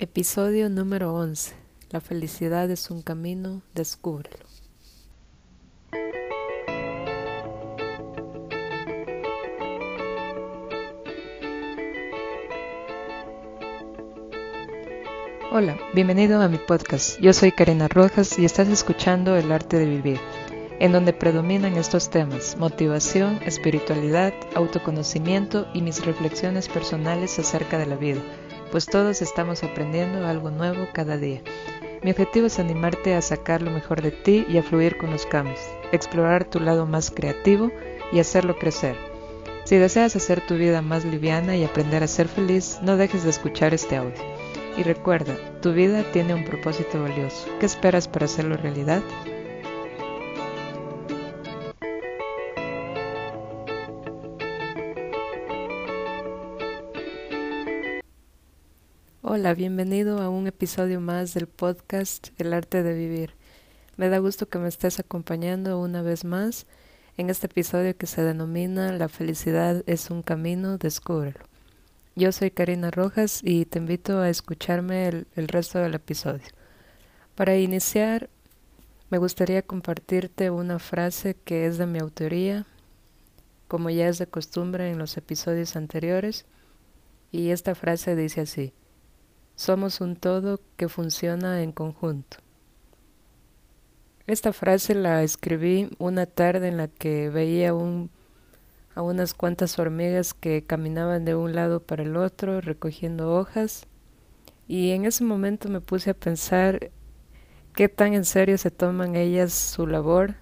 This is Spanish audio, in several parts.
Episodio número 11. La felicidad es un camino, descúbrelo. Hola, bienvenido a mi podcast. Yo soy Karina Rojas y estás escuchando El arte de vivir, en donde predominan estos temas, motivación, espiritualidad, autoconocimiento y mis reflexiones personales acerca de la vida pues todos estamos aprendiendo algo nuevo cada día. Mi objetivo es animarte a sacar lo mejor de ti y a fluir con los cambios, explorar tu lado más creativo y hacerlo crecer. Si deseas hacer tu vida más liviana y aprender a ser feliz, no dejes de escuchar este audio. Y recuerda, tu vida tiene un propósito valioso. ¿Qué esperas para hacerlo realidad? Hola, bienvenido a un episodio más del podcast El arte de vivir. Me da gusto que me estés acompañando una vez más en este episodio que se denomina La felicidad es un camino, descúbrelo. Yo soy Karina Rojas y te invito a escucharme el, el resto del episodio. Para iniciar, me gustaría compartirte una frase que es de mi autoría, como ya es de costumbre en los episodios anteriores, y esta frase dice así. Somos un todo que funciona en conjunto. Esta frase la escribí una tarde en la que veía a unas cuantas hormigas que caminaban de un lado para el otro recogiendo hojas y en ese momento me puse a pensar qué tan en serio se toman ellas su labor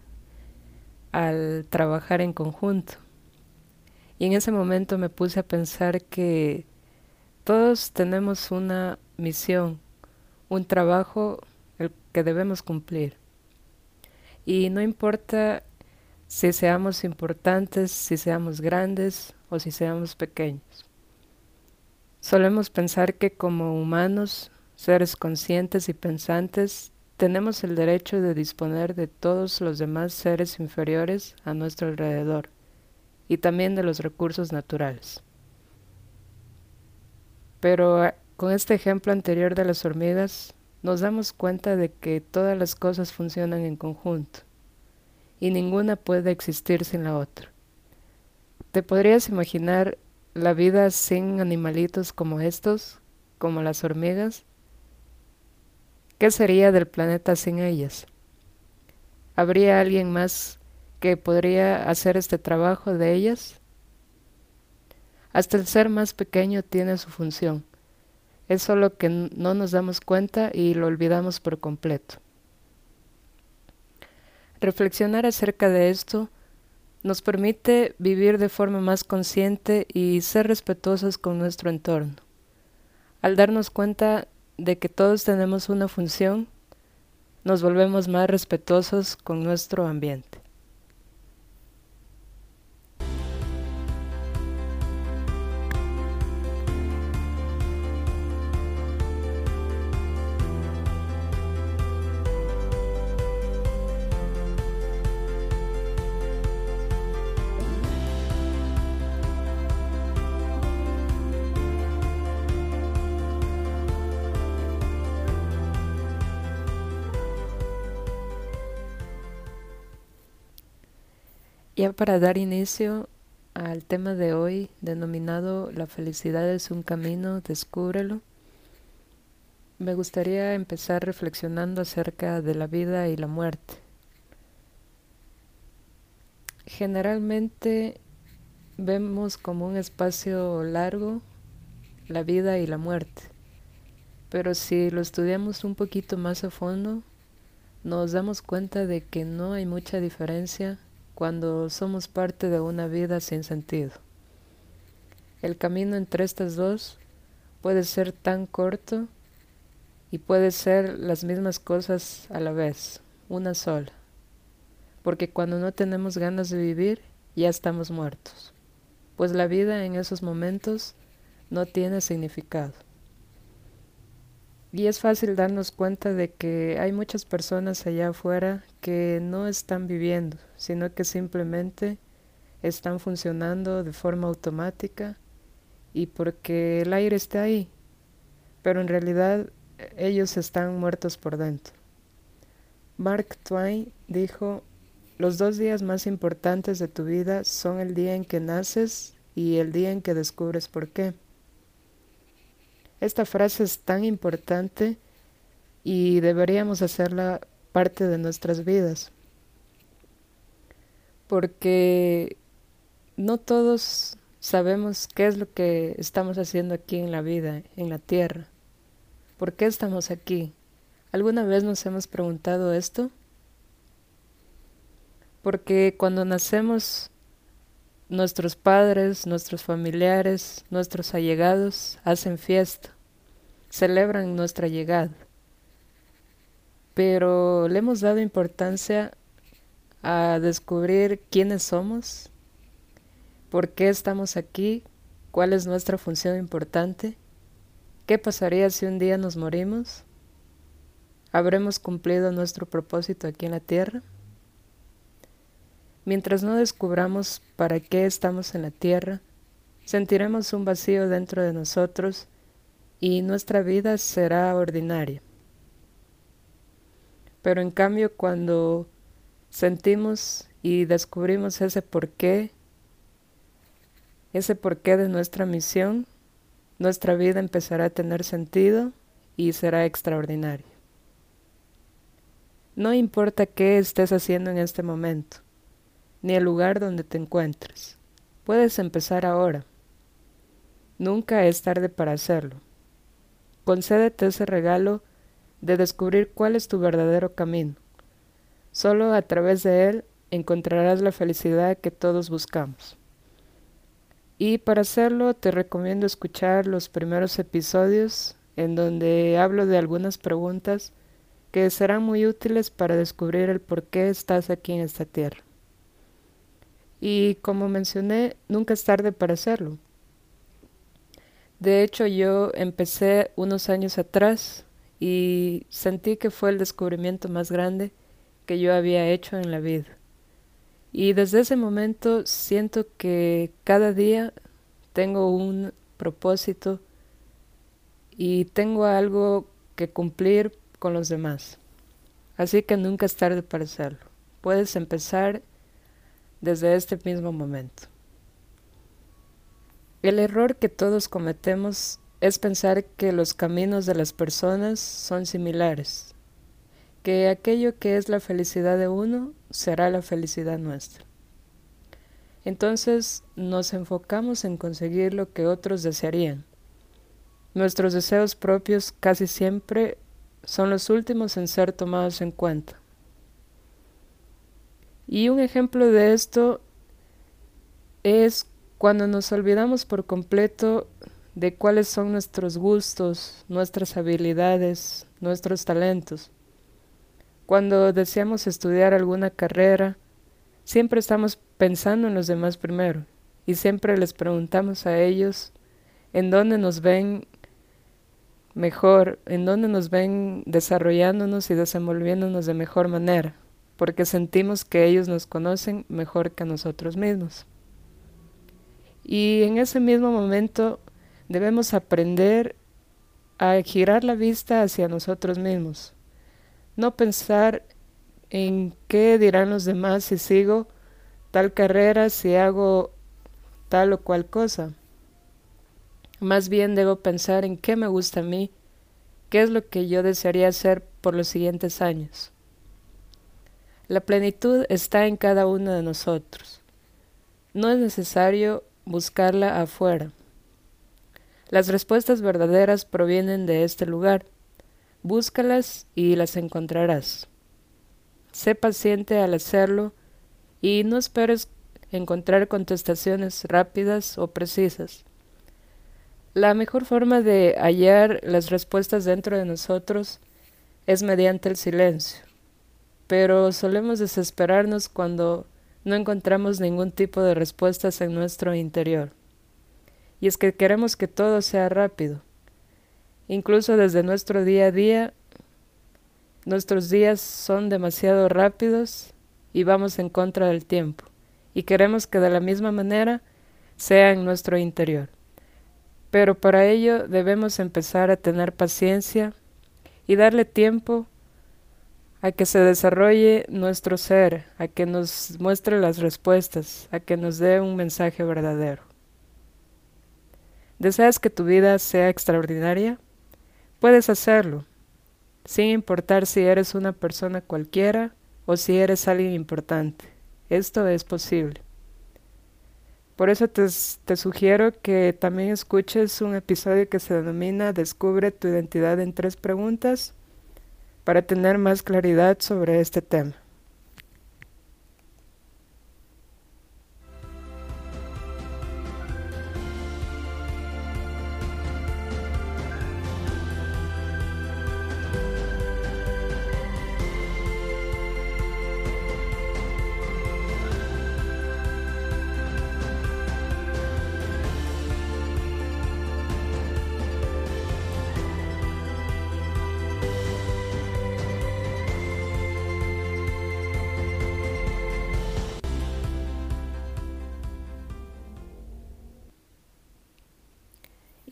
al trabajar en conjunto. Y en ese momento me puse a pensar que todos tenemos una misión, un trabajo el que debemos cumplir. Y no importa si seamos importantes, si seamos grandes o si seamos pequeños. Solemos pensar que como humanos, seres conscientes y pensantes, tenemos el derecho de disponer de todos los demás seres inferiores a nuestro alrededor y también de los recursos naturales. Pero con este ejemplo anterior de las hormigas, nos damos cuenta de que todas las cosas funcionan en conjunto y ninguna puede existir sin la otra. ¿Te podrías imaginar la vida sin animalitos como estos, como las hormigas? ¿Qué sería del planeta sin ellas? ¿Habría alguien más que podría hacer este trabajo de ellas? Hasta el ser más pequeño tiene su función. Es solo que no nos damos cuenta y lo olvidamos por completo. Reflexionar acerca de esto nos permite vivir de forma más consciente y ser respetuosos con nuestro entorno. Al darnos cuenta de que todos tenemos una función, nos volvemos más respetuosos con nuestro ambiente. Ya para dar inicio al tema de hoy denominado La felicidad es un camino, descúbrelo, me gustaría empezar reflexionando acerca de la vida y la muerte. Generalmente vemos como un espacio largo la vida y la muerte, pero si lo estudiamos un poquito más a fondo, nos damos cuenta de que no hay mucha diferencia cuando somos parte de una vida sin sentido. El camino entre estas dos puede ser tan corto y puede ser las mismas cosas a la vez, una sola, porque cuando no tenemos ganas de vivir ya estamos muertos, pues la vida en esos momentos no tiene significado. Y es fácil darnos cuenta de que hay muchas personas allá afuera que no están viviendo, sino que simplemente están funcionando de forma automática y porque el aire está ahí, pero en realidad ellos están muertos por dentro. Mark Twain dijo, los dos días más importantes de tu vida son el día en que naces y el día en que descubres por qué. Esta frase es tan importante y deberíamos hacerla parte de nuestras vidas, porque no todos sabemos qué es lo que estamos haciendo aquí en la vida, en la tierra. ¿Por qué estamos aquí? ¿Alguna vez nos hemos preguntado esto? Porque cuando nacemos, nuestros padres, nuestros familiares, nuestros allegados hacen fiesta, celebran nuestra llegada. Pero le hemos dado importancia a descubrir quiénes somos, por qué estamos aquí, cuál es nuestra función importante. ¿Qué pasaría si un día nos morimos? ¿Habremos cumplido nuestro propósito aquí en la tierra? Mientras no descubramos para qué estamos en la tierra, sentiremos un vacío dentro de nosotros y nuestra vida será ordinaria. Pero en cambio cuando sentimos y descubrimos ese porqué, ese porqué de nuestra misión, nuestra vida empezará a tener sentido y será extraordinaria. No importa qué estés haciendo en este momento, ni el lugar donde te encuentres. Puedes empezar ahora. Nunca es tarde para hacerlo. Concédete ese regalo de descubrir cuál es tu verdadero camino. Solo a través de él encontrarás la felicidad que todos buscamos. Y para hacerlo te recomiendo escuchar los primeros episodios en donde hablo de algunas preguntas que serán muy útiles para descubrir el por qué estás aquí en esta tierra. Y como mencioné, nunca es tarde para hacerlo. De hecho, yo empecé unos años atrás y sentí que fue el descubrimiento más grande que yo había hecho en la vida. Y desde ese momento siento que cada día tengo un propósito y tengo algo que cumplir con los demás. Así que nunca es tarde para hacerlo. Puedes empezar desde este mismo momento. El error que todos cometemos es pensar que los caminos de las personas son similares, que aquello que es la felicidad de uno será la felicidad nuestra. Entonces nos enfocamos en conseguir lo que otros desearían. Nuestros deseos propios casi siempre son los últimos en ser tomados en cuenta. Y un ejemplo de esto es cuando nos olvidamos por completo de cuáles son nuestros gustos, nuestras habilidades, nuestros talentos. Cuando deseamos estudiar alguna carrera, siempre estamos pensando en los demás primero y siempre les preguntamos a ellos en dónde nos ven mejor, en donde nos ven desarrollándonos y desenvolviéndonos de mejor manera, porque sentimos que ellos nos conocen mejor que nosotros mismos. Y en ese mismo momento debemos aprender a girar la vista hacia nosotros mismos, no pensar en qué dirán los demás si sigo tal carrera, si hago tal o cual cosa más bien debo pensar en qué me gusta a mí, qué es lo que yo desearía hacer por los siguientes años. La plenitud está en cada uno de nosotros. No es necesario buscarla afuera. Las respuestas verdaderas provienen de este lugar. Búscalas y las encontrarás. Sé paciente al hacerlo y no esperes encontrar contestaciones rápidas o precisas. La mejor forma de hallar las respuestas dentro de nosotros es mediante el silencio, pero solemos desesperarnos cuando no encontramos ningún tipo de respuestas en nuestro interior. Y es que queremos que todo sea rápido. Incluso desde nuestro día a día, nuestros días son demasiado rápidos y vamos en contra del tiempo. Y queremos que de la misma manera sea en nuestro interior. Pero para ello debemos empezar a tener paciencia y darle tiempo a que se desarrolle nuestro ser, a que nos muestre las respuestas, a que nos dé un mensaje verdadero. ¿Deseas que tu vida sea extraordinaria? Puedes hacerlo, sin importar si eres una persona cualquiera o si eres alguien importante. Esto es posible. Por eso te, te, sugiero que también escuches un episodio que se denomina Descubre tu identidad en tres preguntas para tener más claridad sobre este tema.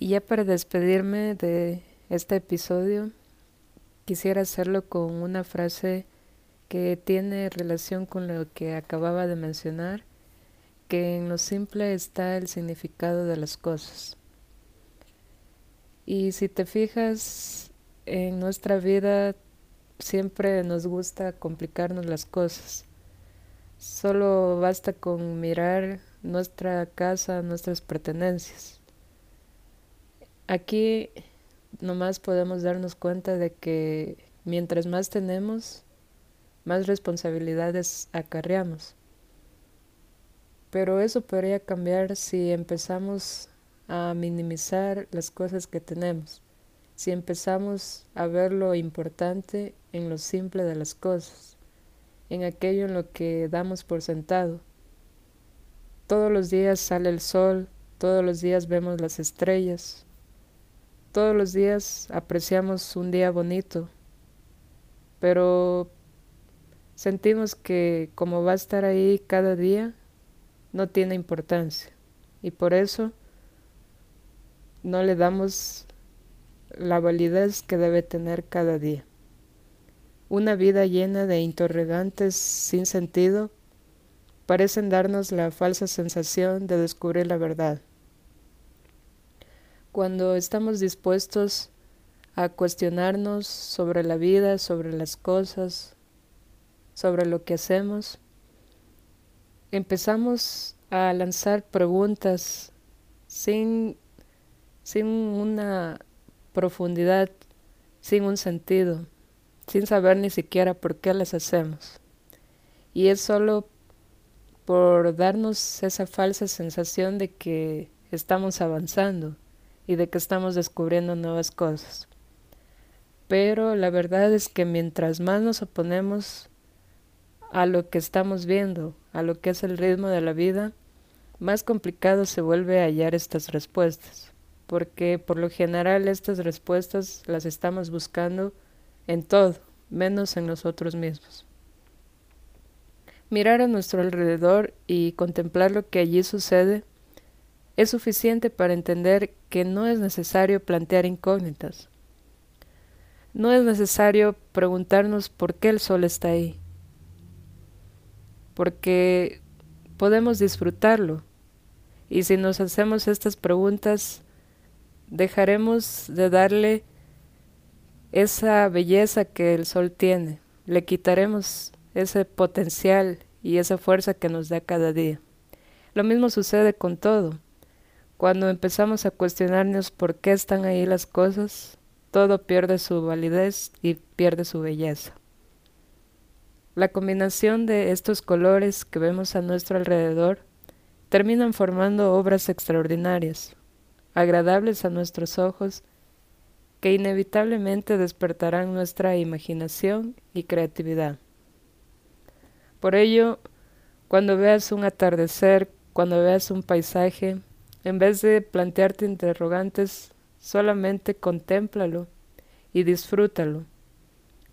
Y ya para despedirme de este episodio, quisiera hacerlo con una frase que tiene relación con lo que acababa de mencionar, que en lo simple está el significado de las cosas. Y si te fijas, en nuestra vida siempre nos gusta complicarnos las cosas. Solo basta con mirar nuestra casa, nuestras pertenencias. Aquí nomás podemos darnos cuenta de que mientras más tenemos, más responsabilidades acarreamos. Pero eso podría cambiar si empezamos a minimizar las cosas que tenemos, si empezamos a ver lo importante en lo simple de las cosas, en aquello en lo que damos por sentado. Todos los días sale el sol, todos los días vemos las estrellas, todos los días apreciamos un día bonito, pero sentimos que como va a estar ahí cada día, no tiene importancia. Y por eso no le damos la validez que debe tener cada día. Una vida llena de interrogantes sin sentido parecen darnos la falsa sensación de descubrir la verdad cuando estamos dispuestos a cuestionarnos sobre la vida, sobre las cosas, sobre lo que hacemos, empezamos a lanzar preguntas sin, sin una profundidad, sin un sentido, sin saber ni siquiera por qué las hacemos. Y es solo por darnos esa falsa sensación de que estamos avanzando y de que estamos descubriendo nuevas cosas. Pero la verdad es que mientras más nos oponemos a lo que estamos viendo, a lo que es el ritmo de la vida, más complicado se vuelve hallar estas respuestas, porque por lo general estas respuestas las estamos buscando en todo, menos en nosotros mismos. Mirar a nuestro alrededor y contemplar lo que allí sucede es suficiente para entender que no es necesario plantear incógnitas. No es necesario preguntarnos por qué el sol está ahí, porque podemos disfrutarlo. Y si nos hacemos estas preguntas, dejaremos de darle esa belleza que el sol tiene, le quitaremos ese potencial y esa fuerza que nos da cada día. Lo mismo sucede con todo. Cuando empezamos a cuestionarnos por qué están ahí las cosas, todo pierde su validez y pierde su belleza. La combinación de estos colores que vemos a nuestro alrededor terminan formando obras extraordinarias, agradables a nuestros ojos, que inevitablemente despertarán nuestra imaginación y creatividad. Por ello, cuando veas un atardecer, cuando veas un paisaje, en vez de plantearte interrogantes, solamente contémplalo y disfrútalo.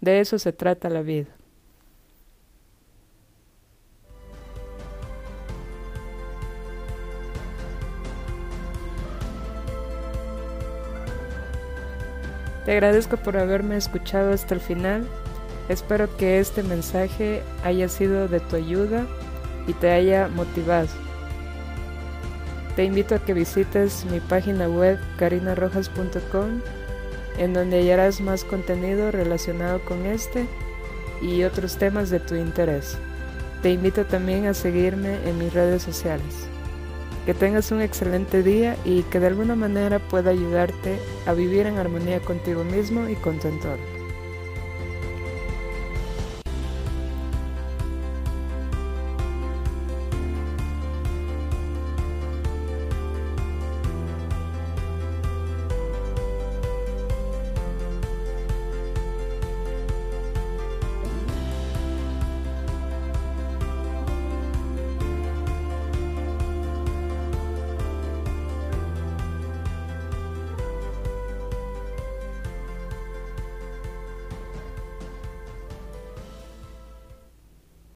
De eso se trata la vida. Te agradezco por haberme escuchado hasta el final. Espero que este mensaje haya sido de tu ayuda y te haya motivado. Te invito a que visites mi página web carinarrojas.com en donde hallarás más contenido relacionado con este y otros temas de tu interés. Te invito también a seguirme en mis redes sociales. Que tengas un excelente día y que de alguna manera pueda ayudarte a vivir en armonía contigo mismo y con tu entorno.